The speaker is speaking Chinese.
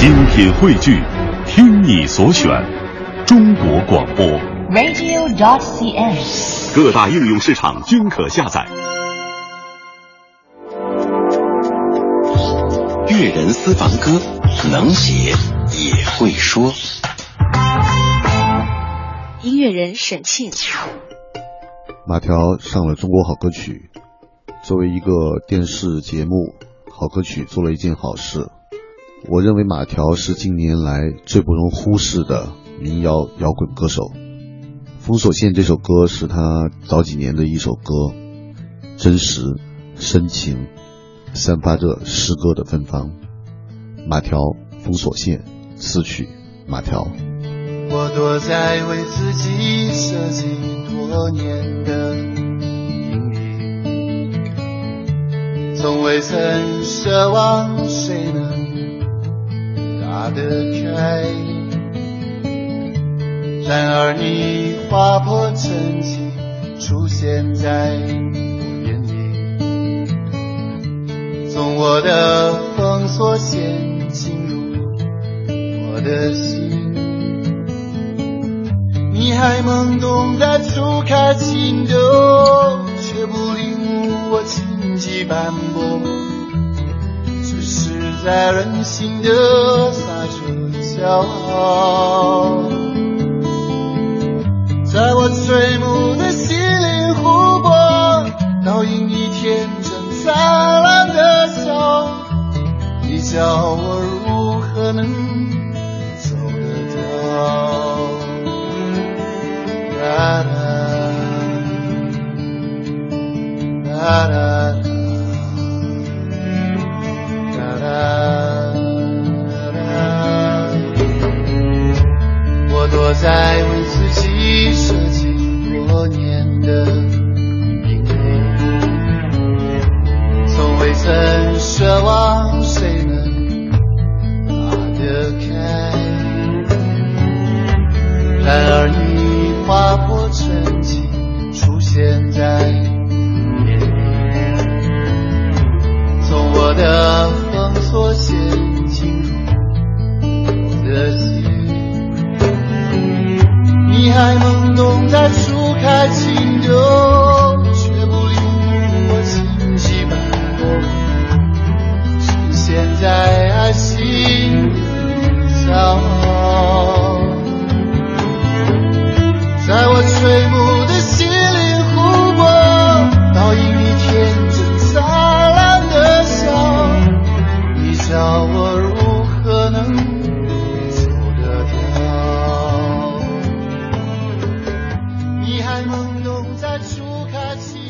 精品汇聚，听你所选，中国广播。radio.dot.cn，。各大应用市场均可下载。粤人私房歌，能写也会说。音乐人沈庆，马条上了《中国好歌曲》，作为一个电视节目，好歌曲做了一件好事。我认为马条是近年来最不容忽视的民谣摇滚歌手。《封锁线》这首歌是他早几年的一首歌，真实、深情，散发着诗歌的芬芳。马条《封锁线》词曲马条。我躲在为自己设计多年的阴影，从未曾奢望谁能打得开。然而你划破沉寂，出现在我眼里，从我的封锁线进入我的心。你还懵懂在初开情窦，却不领悟我情迹斑驳，只是在任性的撒着骄傲，在我垂暮的心灵湖泊，倒映你天真灿烂的笑，你叫我如何能走得掉？da da da da 奢望谁能打得开，然而你。划破沉寂，出现在眼里，从我的封锁线进入我的心。你还懵懂在初开启掉？你还懵懂在初开启。